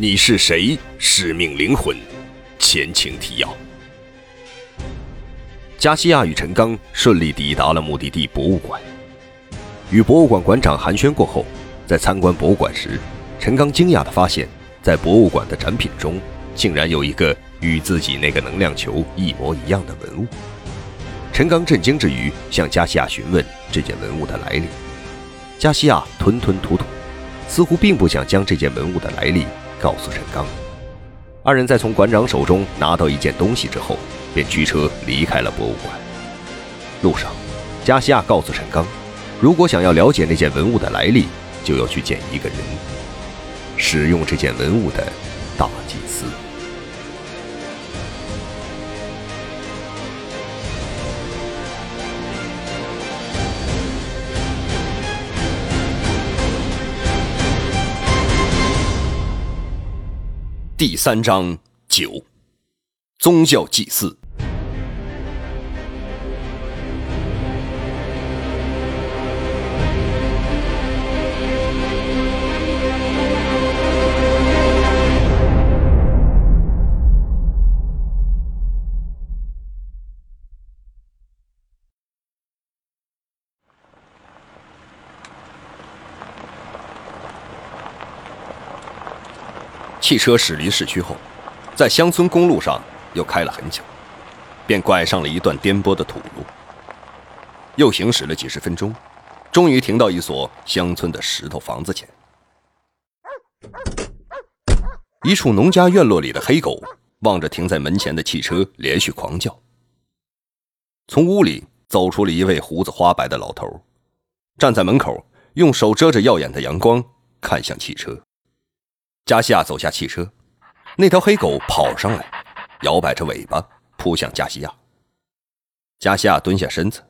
你是谁？使命灵魂，前情提要。加西亚与陈刚顺利抵达了目的地博物馆。与博物馆馆长寒暄过后，在参观博物馆时，陈刚惊讶地发现，在博物馆的展品中，竟然有一个与自己那个能量球一模一样的文物。陈刚震惊之余，向加西亚询问这件文物的来历。加西亚吞吞吐吐，似乎并不想将这件文物的来历。告诉陈刚，二人在从馆长手中拿到一件东西之后，便驱车离开了博物馆。路上，加西亚告诉陈刚，如果想要了解那件文物的来历，就要去见一个人，使用这件文物的大祭司。第三章九，宗教祭祀。汽车驶离市区后，在乡村公路上又开了很久，便拐上了一段颠簸的土路。又行驶了几十分钟，终于停到一所乡村的石头房子前。一处农家院落里的黑狗望着停在门前的汽车，连续狂叫。从屋里走出了一位胡子花白的老头，站在门口，用手遮着耀眼的阳光，看向汽车。加西亚走下汽车，那条黑狗跑上来，摇摆着尾巴扑向加西亚。加西亚蹲下身子，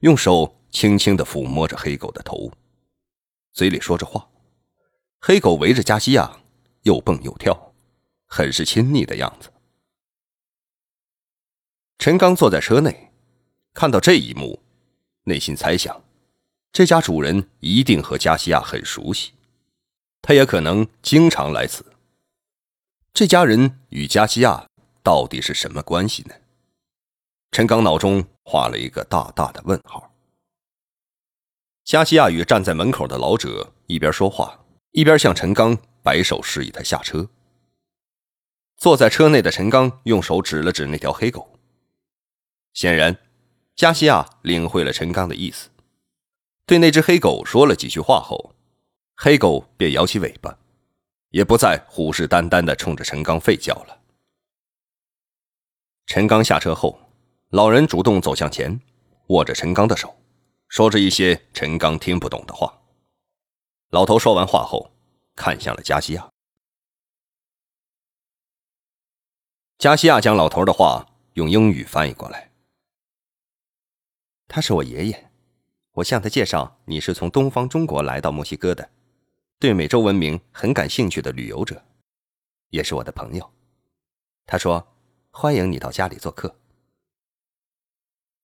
用手轻轻地抚摸着黑狗的头，嘴里说着话。黑狗围着加西亚又蹦又跳，很是亲昵的样子。陈刚坐在车内，看到这一幕，内心猜想，这家主人一定和加西亚很熟悉。他也可能经常来此。这家人与加西亚到底是什么关系呢？陈刚脑中画了一个大大的问号。加西亚与站在门口的老者一边说话，一边向陈刚摆手示意他下车。坐在车内的陈刚用手指了指那条黑狗。显然，加西亚领会了陈刚的意思，对那只黑狗说了几句话后。黑狗便摇起尾巴，也不再虎视眈眈的冲着陈刚吠叫了。陈刚下车后，老人主动走向前，握着陈刚的手，说着一些陈刚听不懂的话。老头说完话后，看向了加西亚。加西亚将老头的话用英语翻译过来：“他是我爷爷，我向他介绍你是从东方中国来到墨西哥的。”对美洲文明很感兴趣的旅游者，也是我的朋友。他说：“欢迎你到家里做客。”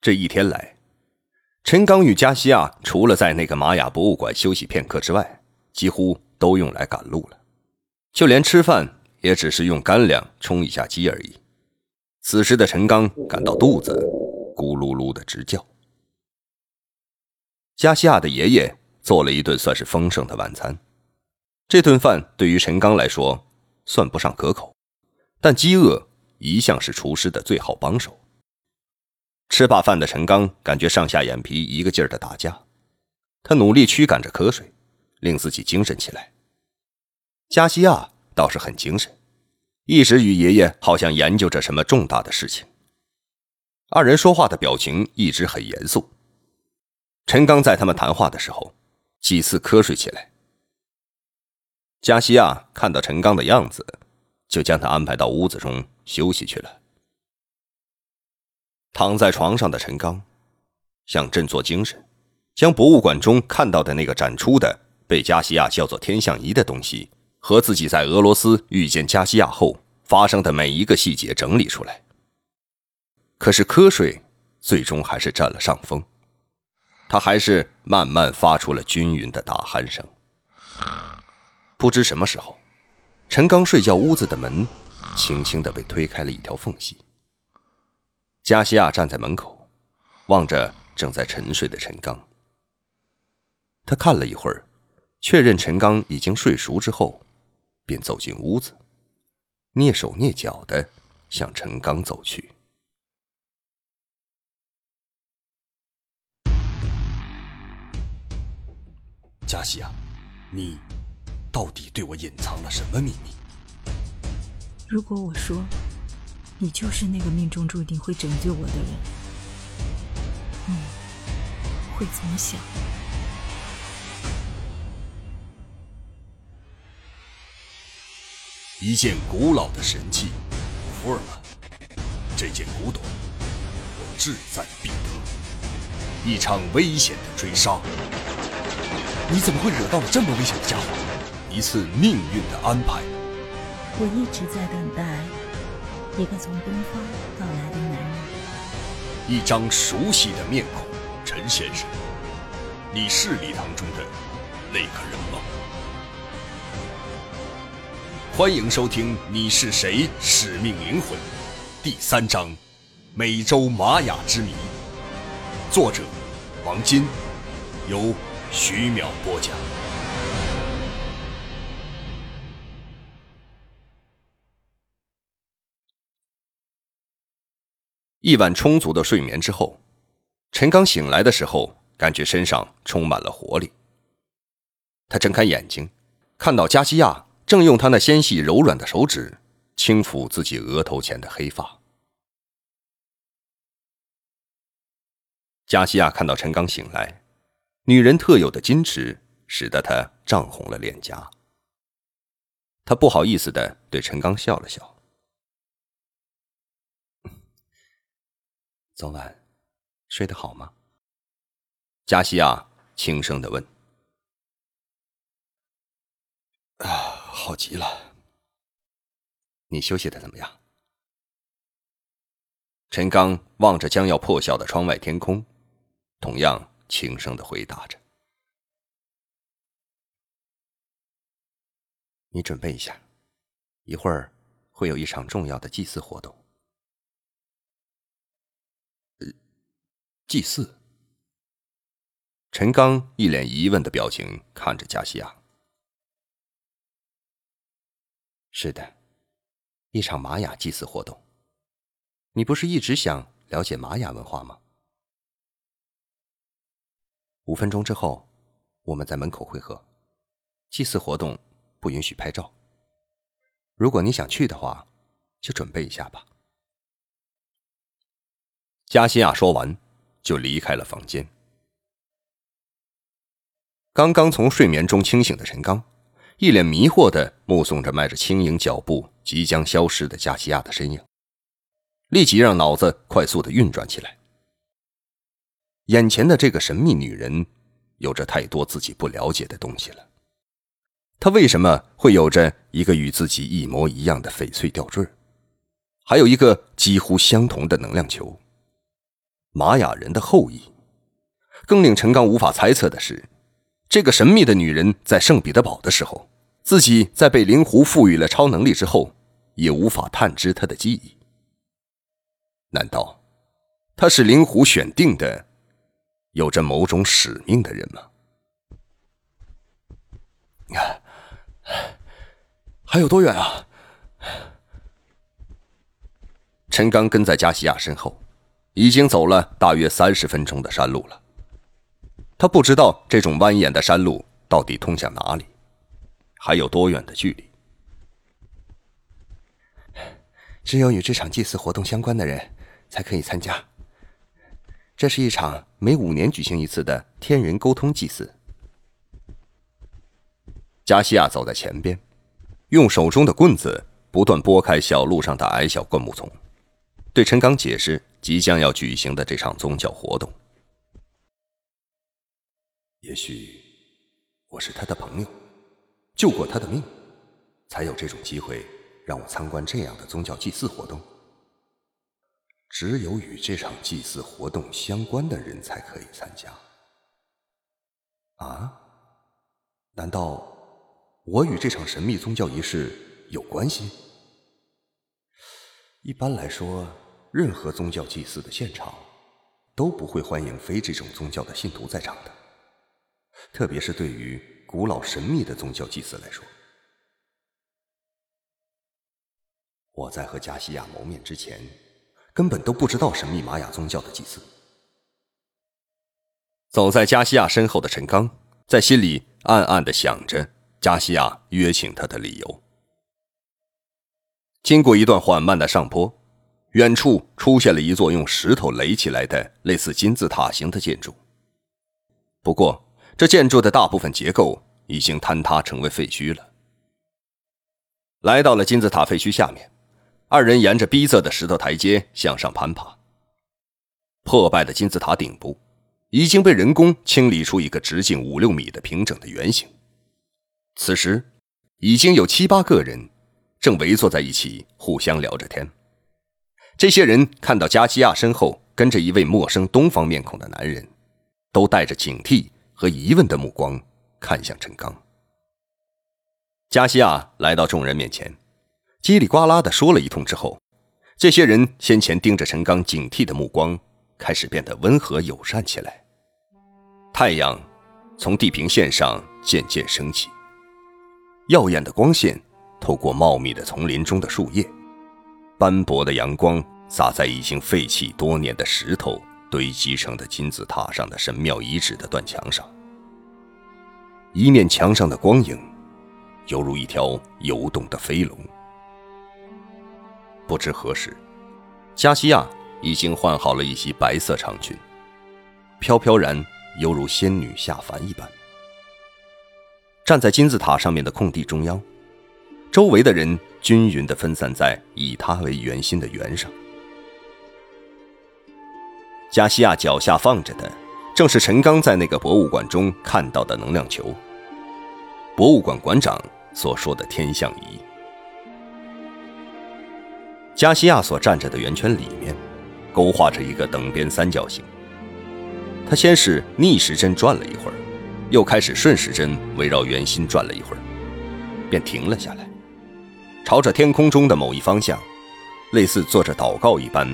这一天来，陈刚与加西亚除了在那个玛雅博物馆休息片刻之外，几乎都用来赶路了。就连吃饭也只是用干粮充一下饥而已。此时的陈刚感到肚子咕噜噜的直叫。加西亚的爷爷做了一顿算是丰盛的晚餐。这顿饭对于陈刚来说算不上可口，但饥饿一向是厨师的最好帮手。吃罢饭的陈刚感觉上下眼皮一个劲儿的打架，他努力驱赶着瞌睡，令自己精神起来。加西亚倒是很精神，一直与爷爷好像研究着什么重大的事情。二人说话的表情一直很严肃。陈刚在他们谈话的时候几次瞌睡起来。加西亚看到陈刚的样子，就将他安排到屋子中休息去了。躺在床上的陈刚，想振作精神，将博物馆中看到的那个展出的被加西亚叫做天象仪的东西，和自己在俄罗斯遇见加西亚后发生的每一个细节整理出来。可是瞌睡最终还是占了上风，他还是慢慢发出了均匀的打鼾声。不知什么时候，陈刚睡觉屋子的门轻轻的被推开了一条缝隙。加西亚站在门口，望着正在沉睡的陈刚。他看了一会儿，确认陈刚已经睡熟之后，便走进屋子，蹑手蹑脚的向陈刚走去。加西亚，你到底对我隐藏了什么秘密？如果我说，你就是那个命中注定会拯救我的人，你会怎么想？一件古老的神器，福尔曼。这件古董，我志在必得。一场危险的追杀，你怎么会惹到了这么危险的家伙？一次命运的安排。我一直在等待一个从东方到来的男人。一张熟悉的面孔，陈先生，你是礼堂中的那个人吗？欢迎收听《你是谁？使命灵魂》第三章《美洲玛雅之谜》，作者王金，由徐淼播讲。一晚充足的睡眠之后，陈刚醒来的时候，感觉身上充满了活力。他睁开眼睛，看到加西亚。正用他那纤细柔软的手指轻抚自己额头前的黑发。加西亚看到陈刚醒来，女人特有的矜持使得她涨红了脸颊。她不好意思的对陈刚笑了笑：“昨晚睡得好吗？”加西亚轻声的问。啊。好极了，你休息的怎么样？陈刚望着将要破晓的窗外天空，同样轻声的回答着：“你准备一下，一会儿会有一场重要的祭祀活动。”祭祀。陈刚一脸疑问的表情看着加西亚。是的，一场玛雅祭祀活动。你不是一直想了解玛雅文化吗？五分钟之后，我们在门口汇合。祭祀活动不允许拍照。如果你想去的话，就准备一下吧。加西亚说完，就离开了房间。刚刚从睡眠中清醒的陈刚。一脸迷惑的目送着迈着轻盈脚步即将消失的加西亚的身影，立即让脑子快速的运转起来。眼前的这个神秘女人，有着太多自己不了解的东西了。她为什么会有着一个与自己一模一样的翡翠吊坠，还有一个几乎相同的能量球？玛雅人的后裔。更令陈刚无法猜测的是。这个神秘的女人在圣彼得堡的时候，自己在被灵狐赋予了超能力之后，也无法探知她的记忆。难道她是灵狐选定的，有着某种使命的人吗？还有多远啊？陈刚跟在加西亚身后，已经走了大约三十分钟的山路了。他不知道这种蜿蜒的山路到底通向哪里，还有多远的距离。只有与这场祭祀活动相关的人才可以参加。这是一场每五年举行一次的天人沟通祭祀。加西亚走在前边，用手中的棍子不断拨开小路上的矮小灌木丛，对陈刚解释即将要举行的这场宗教活动。也许我是他的朋友，救过他的命，才有这种机会让我参观这样的宗教祭祀活动。只有与这场祭祀活动相关的人才可以参加。啊？难道我与这场神秘宗教仪式有关系？一般来说，任何宗教祭祀的现场都不会欢迎非这种宗教的信徒在场的，特别是对于古老神秘的宗教祭祀来说。我在和加西亚谋面之前，根本都不知道神秘玛雅宗教的祭祀。走在加西亚身后的陈刚，在心里暗暗的想着加西亚约请他的理由。经过一段缓慢的上坡，远处出现了一座用石头垒起来的类似金字塔形的建筑。不过，这建筑的大部分结构已经坍塌成为废墟了。来到了金字塔废墟下面，二人沿着逼仄的石头台阶向上攀爬。破败的金字塔顶部。已经被人工清理出一个直径五六米的平整的圆形。此时，已经有七八个人正围坐在一起，互相聊着天。这些人看到加西亚身后跟着一位陌生东方面孔的男人，都带着警惕和疑问的目光看向陈刚。加西亚来到众人面前，叽里呱啦的说了一通之后，这些人先前盯着陈刚警惕的目光。开始变得温和友善起来。太阳从地平线上渐渐升起，耀眼的光线透过茂密的丛林中的树叶，斑驳的阳光洒在已经废弃多年的石头堆积成的金字塔上的神庙遗址的断墙上。一面墙上的光影，犹如一条游动的飞龙。不知何时，加西亚。已经换好了一袭白色长裙，飘飘然犹如仙女下凡一般，站在金字塔上面的空地中央，周围的人均匀地分散在以他为圆心的圆上。加西亚脚下放着的，正是陈刚在那个博物馆中看到的能量球。博物馆馆长所说的天象仪。加西亚所站着的圆圈里面。勾画着一个等边三角形。他先是逆时针转了一会儿，又开始顺时针围绕圆心转了一会儿，便停了下来，朝着天空中的某一方向，类似做着祷告一般，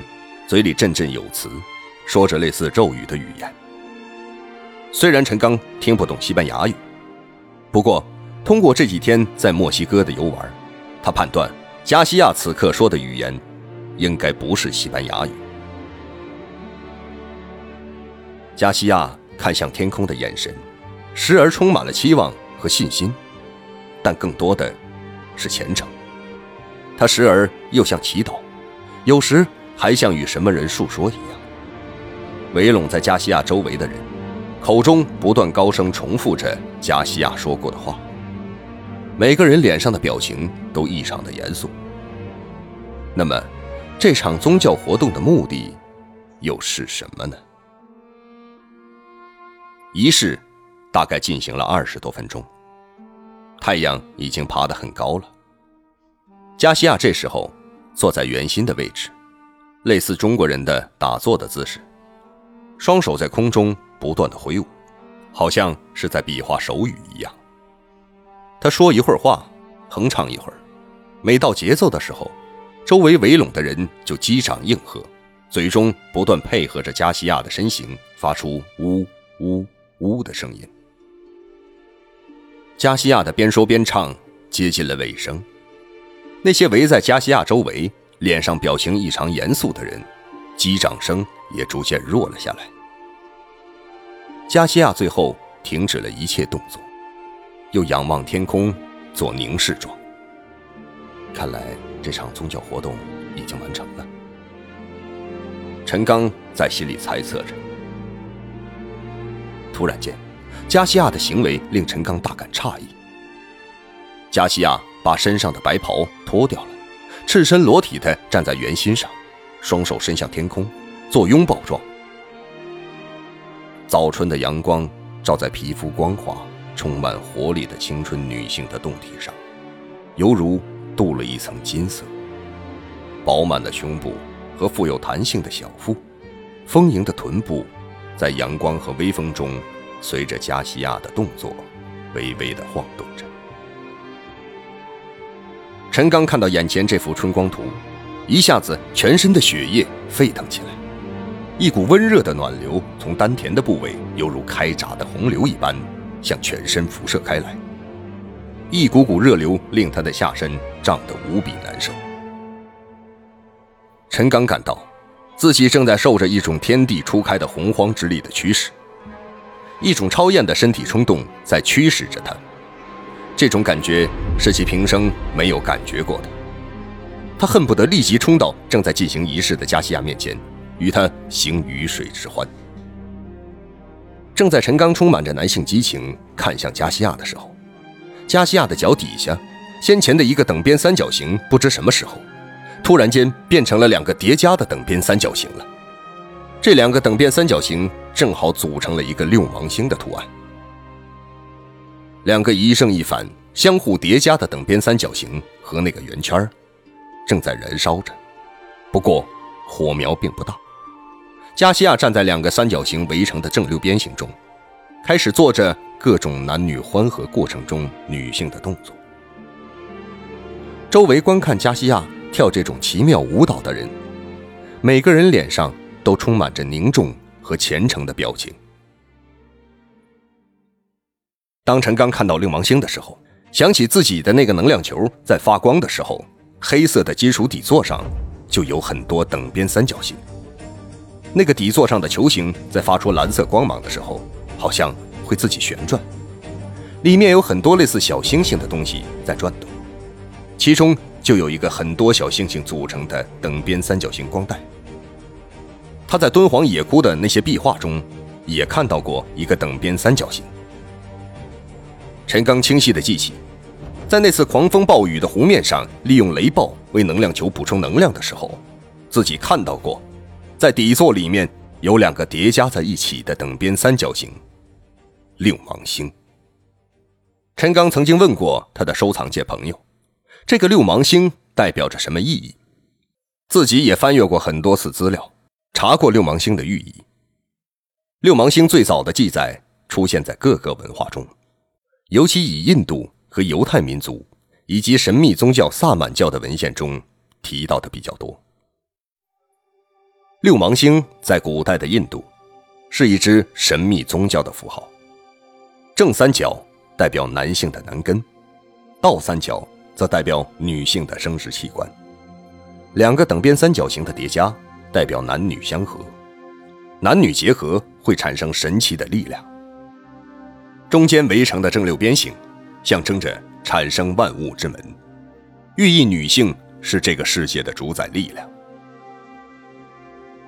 嘴里振振有词，说着类似咒语的语言。虽然陈刚听不懂西班牙语，不过通过这几天在墨西哥的游玩，他判断加西亚此刻说的语言，应该不是西班牙语。加西亚看向天空的眼神，时而充满了期望和信心，但更多的是虔诚。他时而又像祈祷，有时还像与什么人述说一样。围拢在加西亚周围的人，口中不断高声重复着加西亚说过的话，每个人脸上的表情都异常的严肃。那么，这场宗教活动的目的又是什么呢？仪式大概进行了二十多分钟，太阳已经爬得很高了。加西亚这时候坐在圆心的位置，类似中国人的打坐的姿势，双手在空中不断的挥舞，好像是在比划手语一样。他说一会儿话，哼唱一会儿，每到节奏的时候，周围围拢的人就击掌应和，嘴中不断配合着加西亚的身形，发出呜呜。呜的声音，加西亚的边说边唱接近了尾声。那些围在加西亚周围、脸上表情异常严肃的人，击掌声也逐渐弱了下来。加西亚最后停止了一切动作，又仰望天空，做凝视状。看来这场宗教活动已经完成了。陈刚在心里猜测着。突然间，加西亚的行为令陈刚大感诧异。加西亚把身上的白袍脱掉了，赤身裸体的站在圆心上，双手伸向天空，做拥抱状。早春的阳光照在皮肤光滑、充满活力的青春女性的胴体上，犹如镀了一层金色。饱满的胸部和富有弹性的小腹，丰盈的臀部。在阳光和微风中，随着加西亚的动作，微微的晃动着。陈刚看到眼前这幅春光图，一下子全身的血液沸腾起来，一股温热的暖流从丹田的部位犹如开闸的洪流一般，向全身辐射开来。一股股热流令他的下身胀得无比难受。陈刚感到，自己正在受着一种天地初开的洪荒之力的驱使，一种超验的身体冲动在驱使着他。这种感觉是其平生没有感觉过的。他恨不得立即冲到正在进行仪式的加西亚面前，与他行鱼水之欢。正在陈刚充满着男性激情看向加西亚的时候，加西亚的脚底下，先前的一个等边三角形，不知什么时候，突然间变成了两个叠加的等边三角形了。这两个等边三角形正好组成了一个六芒星的图案。两个一正一反、相互叠加的等边三角形和那个圆圈正在燃烧着，不过火苗并不大。加西亚站在两个三角形围成的正六边形中，开始做着各种男女欢合过程中女性的动作。周围观看加西亚跳这种奇妙舞蹈的人，每个人脸上都充满着凝重和虔诚的表情。当陈刚看到六芒星的时候，想起自己的那个能量球在发光的时候，黑色的金属底座上就有很多等边三角形。那个底座上的球形在发出蓝色光芒的时候，好像会自己旋转，里面有很多类似小星星的东西在转动，其中就有一个很多小星星组成的等边三角形光带。他在敦煌野窟的那些壁画中也看到过一个等边三角形。陈刚清晰的记起，在那次狂风暴雨的湖面上，利用雷暴为能量球补充能量的时候，自己看到过，在底座里面有两个叠加在一起的等边三角形——六芒星。陈刚曾经问过他的收藏界朋友，这个六芒星代表着什么意义？自己也翻阅过很多次资料，查过六芒星的寓意。六芒星最早的记载出现在各个文化中。尤其以印度和犹太民族以及神秘宗教萨满教的文献中提到的比较多。六芒星在古代的印度是一只神秘宗教的符号，正三角代表男性的男根，倒三角则代表女性的生殖器官，两个等边三角形的叠加代表男女相合，男女结合会产生神奇的力量。中间围成的正六边形，象征着产生万物之门，寓意女性是这个世界的主宰力量。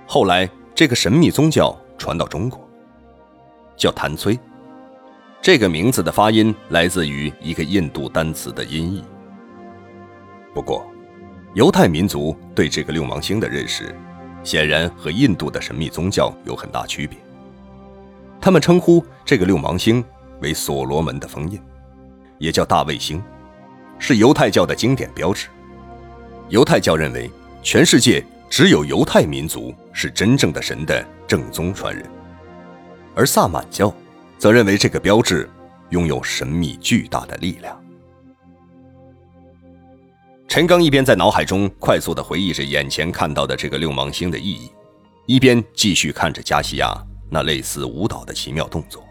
后来，这个神秘宗教传到中国，叫谭崔。这个名字的发音来自于一个印度单词的音译。不过，犹太民族对这个六芒星的认识，显然和印度的神秘宗教有很大区别。他们称呼这个六芒星。为所罗门的封印，也叫大卫星，是犹太教的经典标志。犹太教认为，全世界只有犹太民族是真正的神的正宗传人，而萨满教则认为这个标志拥有神秘巨大的力量。陈刚一边在脑海中快速地回忆着眼前看到的这个六芒星的意义，一边继续看着加西亚那类似舞蹈的奇妙动作。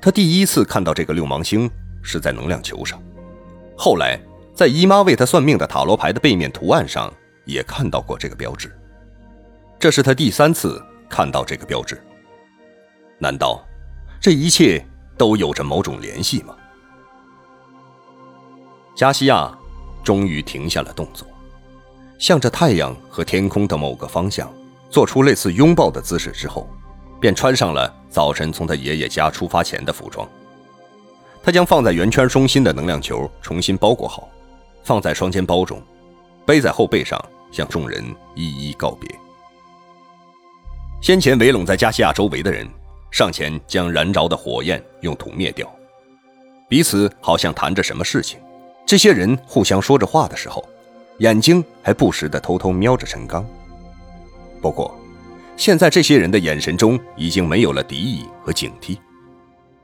他第一次看到这个六芒星是在能量球上，后来在姨妈为他算命的塔罗牌的背面图案上也看到过这个标志。这是他第三次看到这个标志。难道这一切都有着某种联系吗？加西亚终于停下了动作，向着太阳和天空的某个方向做出类似拥抱的姿势之后。便穿上了早晨从他爷爷家出发前的服装。他将放在圆圈中心的能量球重新包裹好，放在双肩包中，背在后背上，向众人一一告别。先前围拢在加西亚周围的人上前将燃着的火焰用土灭掉，彼此好像谈着什么事情。这些人互相说着话的时候，眼睛还不时地偷偷瞄着陈刚。不过。现在这些人的眼神中已经没有了敌意和警惕，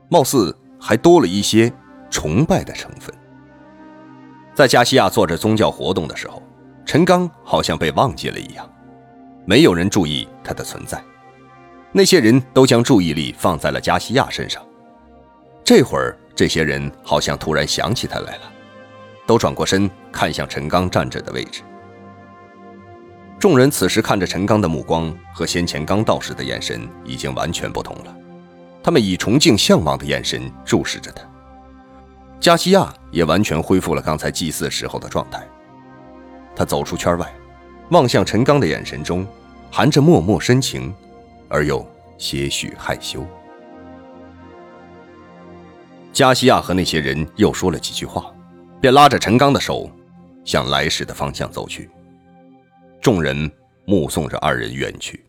貌似还多了一些崇拜的成分。在加西亚做着宗教活动的时候，陈刚好像被忘记了一样，没有人注意他的存在。那些人都将注意力放在了加西亚身上。这会儿，这些人好像突然想起他来了，都转过身看向陈刚站着的位置。众人此时看着陈刚的目光和先前刚到时的眼神已经完全不同了，他们以崇敬、向往的眼神注视着他。加西亚也完全恢复了刚才祭祀时候的状态。他走出圈外，望向陈刚的眼神中，含着脉脉深情，而又些许害羞。加西亚和那些人又说了几句话，便拉着陈刚的手，向来时的方向走去。众人目送着二人远去。